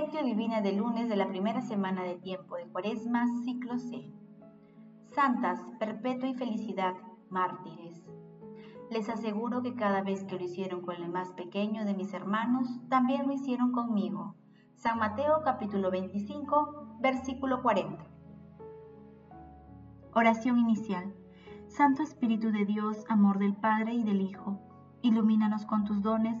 Lectio Divina del lunes de la primera semana de tiempo de Cuaresma, ciclo C. Santas, perpetua y felicidad, mártires. Les aseguro que cada vez que lo hicieron con el más pequeño de mis hermanos, también lo hicieron conmigo. San Mateo capítulo 25, versículo 40. Oración inicial. Santo Espíritu de Dios, amor del Padre y del Hijo, ilumínanos con tus dones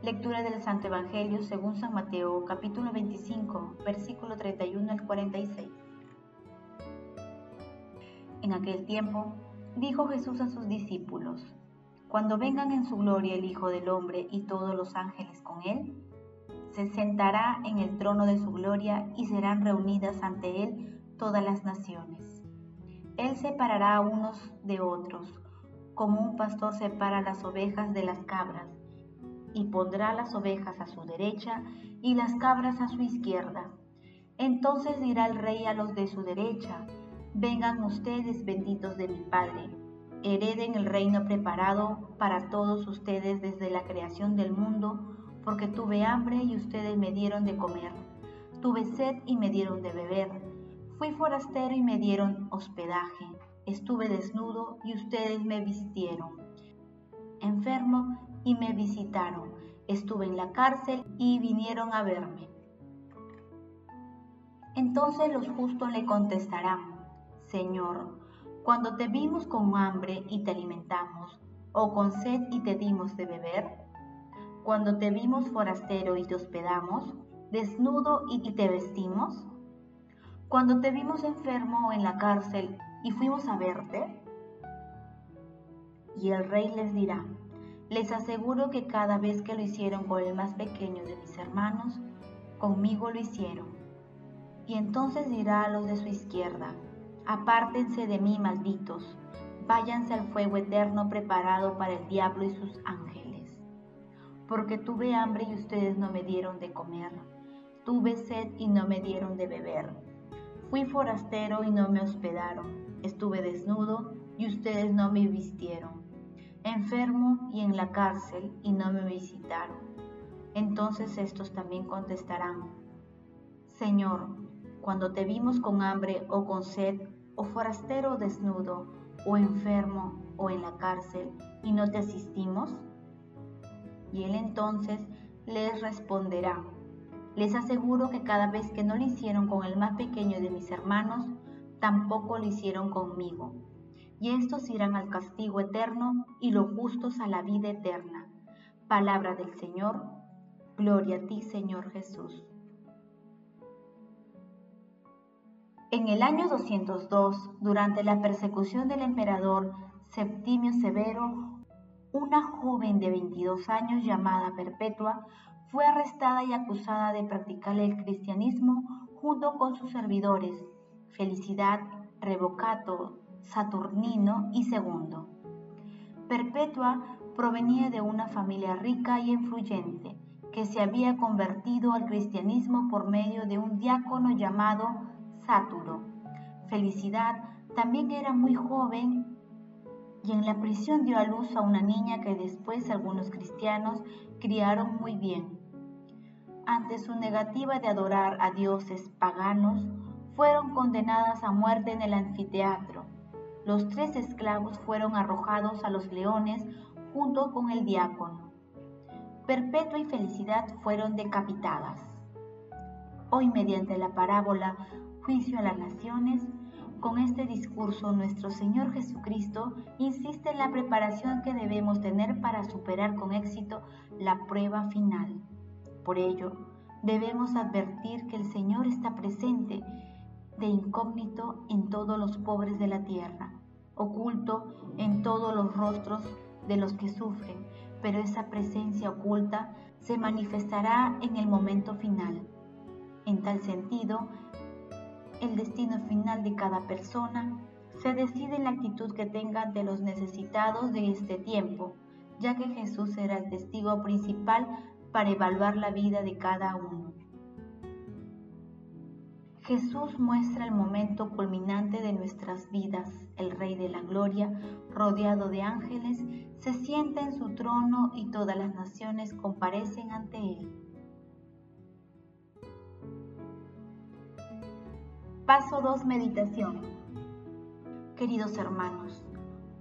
Lectura del Santo Evangelio según San Mateo, capítulo 25, versículo 31 al 46. En aquel tiempo, dijo Jesús a sus discípulos, Cuando vengan en su gloria el Hijo del Hombre y todos los ángeles con él, se sentará en el trono de su gloria y serán reunidas ante él todas las naciones. Él separará a unos de otros, como un pastor separa las ovejas de las cabras y pondrá las ovejas a su derecha y las cabras a su izquierda. Entonces dirá el rey a los de su derecha, vengan ustedes benditos de mi Padre, hereden el reino preparado para todos ustedes desde la creación del mundo, porque tuve hambre y ustedes me dieron de comer, tuve sed y me dieron de beber, fui forastero y me dieron hospedaje, estuve desnudo y ustedes me vistieron, enfermo y me visitaron. Estuve en la cárcel y vinieron a verme. Entonces los justos le contestarán, Señor, cuando te vimos con hambre y te alimentamos, o con sed y te dimos de beber, cuando te vimos forastero y te hospedamos, desnudo y te vestimos, cuando te vimos enfermo o en la cárcel y fuimos a verte. Y el rey les dirá, les aseguro que cada vez que lo hicieron con el más pequeño de mis hermanos, conmigo lo hicieron. Y entonces dirá a los de su izquierda, apártense de mí, malditos, váyanse al fuego eterno preparado para el diablo y sus ángeles. Porque tuve hambre y ustedes no me dieron de comer, tuve sed y no me dieron de beber, fui forastero y no me hospedaron, estuve desnudo y ustedes no me vistieron enfermo y en la cárcel y no me visitaron. Entonces estos también contestarán, Señor, cuando te vimos con hambre o con sed, o forastero desnudo, o enfermo o en la cárcel, y no te asistimos? Y él entonces les responderá, les aseguro que cada vez que no lo hicieron con el más pequeño de mis hermanos, tampoco lo hicieron conmigo y estos irán al castigo eterno y los justos a la vida eterna. Palabra del Señor, gloria a ti Señor Jesús. En el año 202, durante la persecución del emperador Septimio Severo, una joven de 22 años llamada Perpetua fue arrestada y acusada de practicar el cristianismo junto con sus servidores, Felicidad, Revocato, Saturnino y Segundo. Perpetua provenía de una familia rica y influyente que se había convertido al cristianismo por medio de un diácono llamado Sáturo. Felicidad también era muy joven y en la prisión dio a luz a una niña que después algunos cristianos criaron muy bien. Ante su negativa de adorar a dioses paganos, fueron condenadas a muerte en el anfiteatro los tres esclavos fueron arrojados a los leones junto con el diácono. Perpetua y Felicidad fueron decapitadas. Hoy mediante la parábola Juicio a las Naciones, con este discurso nuestro Señor Jesucristo insiste en la preparación que debemos tener para superar con éxito la prueba final. Por ello, debemos advertir que el Señor está presente de incógnito en todos los pobres de la tierra, oculto en todos los rostros de los que sufren, pero esa presencia oculta se manifestará en el momento final. En tal sentido, el destino final de cada persona se decide en la actitud que tenga ante los necesitados de este tiempo, ya que Jesús será el testigo principal para evaluar la vida de cada uno. Jesús muestra el momento culminante de nuestras vidas. El Rey de la Gloria, rodeado de ángeles, se sienta en su trono y todas las naciones comparecen ante él. Paso 2. Meditación. Queridos hermanos,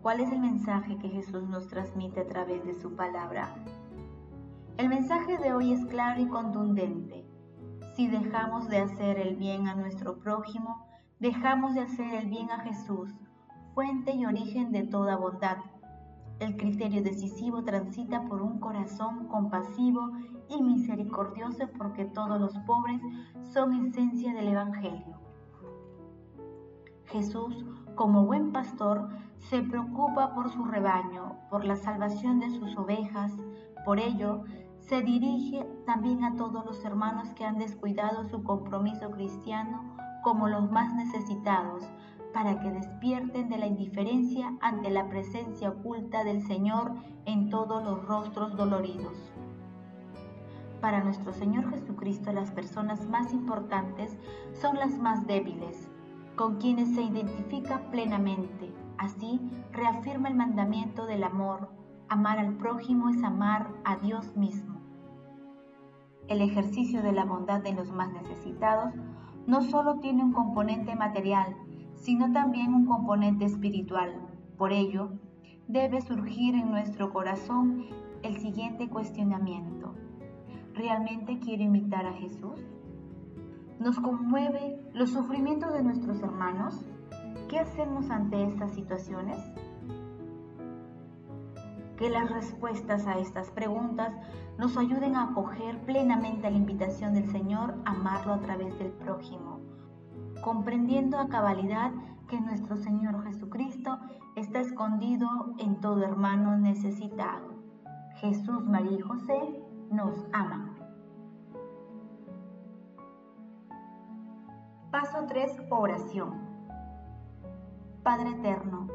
¿cuál es el mensaje que Jesús nos transmite a través de su palabra? El mensaje de hoy es claro y contundente. Si dejamos de hacer el bien a nuestro prójimo, dejamos de hacer el bien a Jesús, fuente y origen de toda bondad. El criterio decisivo transita por un corazón compasivo y misericordioso porque todos los pobres son esencia del Evangelio. Jesús, como buen pastor, se preocupa por su rebaño, por la salvación de sus ovejas. Por ello, se dirige también a todos los hermanos que han descuidado su compromiso cristiano como los más necesitados, para que despierten de la indiferencia ante la presencia oculta del Señor en todos los rostros doloridos. Para nuestro Señor Jesucristo las personas más importantes son las más débiles, con quienes se identifica plenamente. Así reafirma el mandamiento del amor. Amar al prójimo es amar a Dios mismo el ejercicio de la bondad de los más necesitados no solo tiene un componente material, sino también un componente espiritual. Por ello, debe surgir en nuestro corazón el siguiente cuestionamiento. ¿Realmente quiero imitar a Jesús? ¿Nos conmueve los sufrimientos de nuestros hermanos? ¿Qué hacemos ante estas situaciones? Que las respuestas a estas preguntas nos ayuden a acoger plenamente la invitación del Señor a amarlo a través del prójimo, comprendiendo a cabalidad que nuestro Señor Jesucristo está escondido en todo hermano necesitado. Jesús, María y José nos aman. Paso 3. Oración. Padre eterno,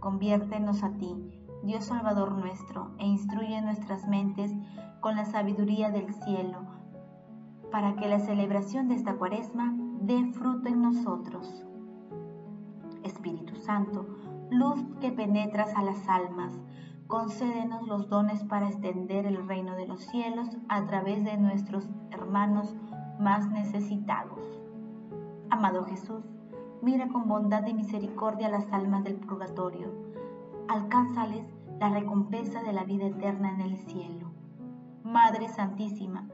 conviértenos a ti Dios Salvador nuestro, e instruye nuestras mentes con la sabiduría del cielo, para que la celebración de esta cuaresma dé fruto en nosotros. Espíritu Santo, luz que penetras a las almas, concédenos los dones para extender el reino de los cielos a través de nuestros hermanos más necesitados. Amado Jesús, mira con bondad y misericordia las almas del purgatorio alcánzales la recompensa de la vida eterna en el cielo. Madre Santísima,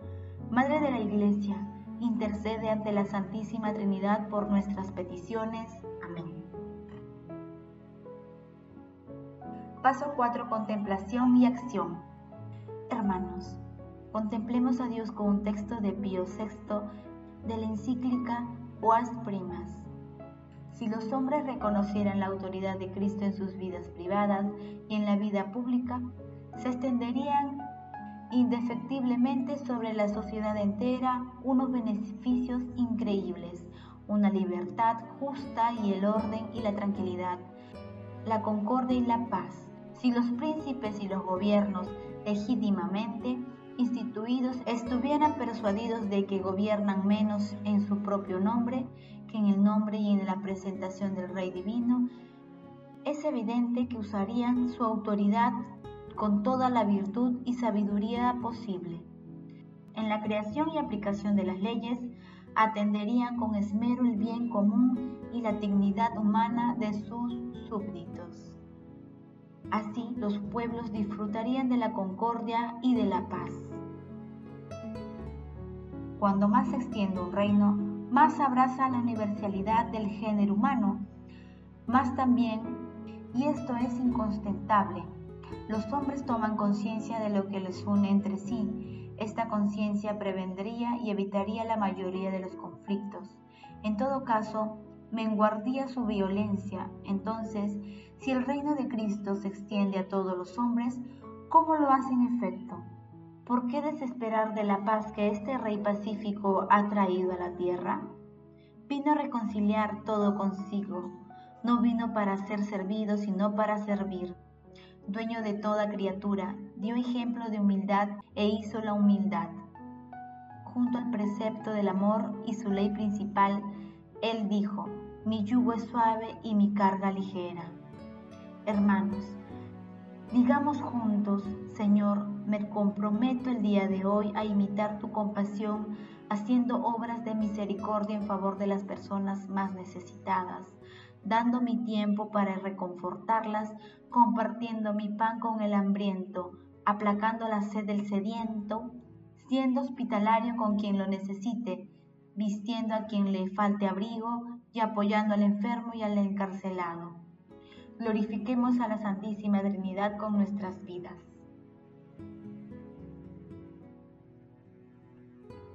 Madre de la Iglesia, intercede ante la Santísima Trinidad por nuestras peticiones. Amén. Paso 4. Contemplación y acción. Hermanos, contemplemos a Dios con un texto de Pío VI de la encíclica Oas Primas. Si los hombres reconocieran la autoridad de Cristo en sus vidas privadas y en la vida pública, se extenderían indefectiblemente sobre la sociedad entera unos beneficios increíbles, una libertad justa y el orden y la tranquilidad, la concordia y la paz. Si los príncipes y los gobiernos legítimamente instituidos estuvieran persuadidos de que gobiernan menos en su propio nombre en el nombre y en la presentación del Rey Divino, es evidente que usarían su autoridad con toda la virtud y sabiduría posible. En la creación y aplicación de las leyes, atenderían con esmero el bien común y la dignidad humana de sus súbditos. Así los pueblos disfrutarían de la concordia y de la paz. Cuando más se extiende un reino, más abraza la universalidad del género humano, más también, y esto es inconstentable, los hombres toman conciencia de lo que les une entre sí. Esta conciencia prevendría y evitaría la mayoría de los conflictos. En todo caso, menguardía su violencia. Entonces, si el reino de Cristo se extiende a todos los hombres, ¿cómo lo hace en efecto? ¿Por qué desesperar de la paz que este Rey pacífico ha traído a la tierra? vino a reconciliar todo consigo. No vino para ser servido, sino para servir. Dueño de toda criatura, dio ejemplo de humildad e hizo la humildad. Junto al precepto del amor y su ley principal, él dijo, mi yugo es suave y mi carga ligera. Hermanos, digamos juntos, Señor, me comprometo el día de hoy a imitar tu compasión, haciendo obras de misericordia en favor de las personas más necesitadas, dando mi tiempo para reconfortarlas, compartiendo mi pan con el hambriento, aplacando la sed del sediento, siendo hospitalario con quien lo necesite, vistiendo a quien le falte abrigo y apoyando al enfermo y al encarcelado. Glorifiquemos a la Santísima Trinidad con nuestras vidas.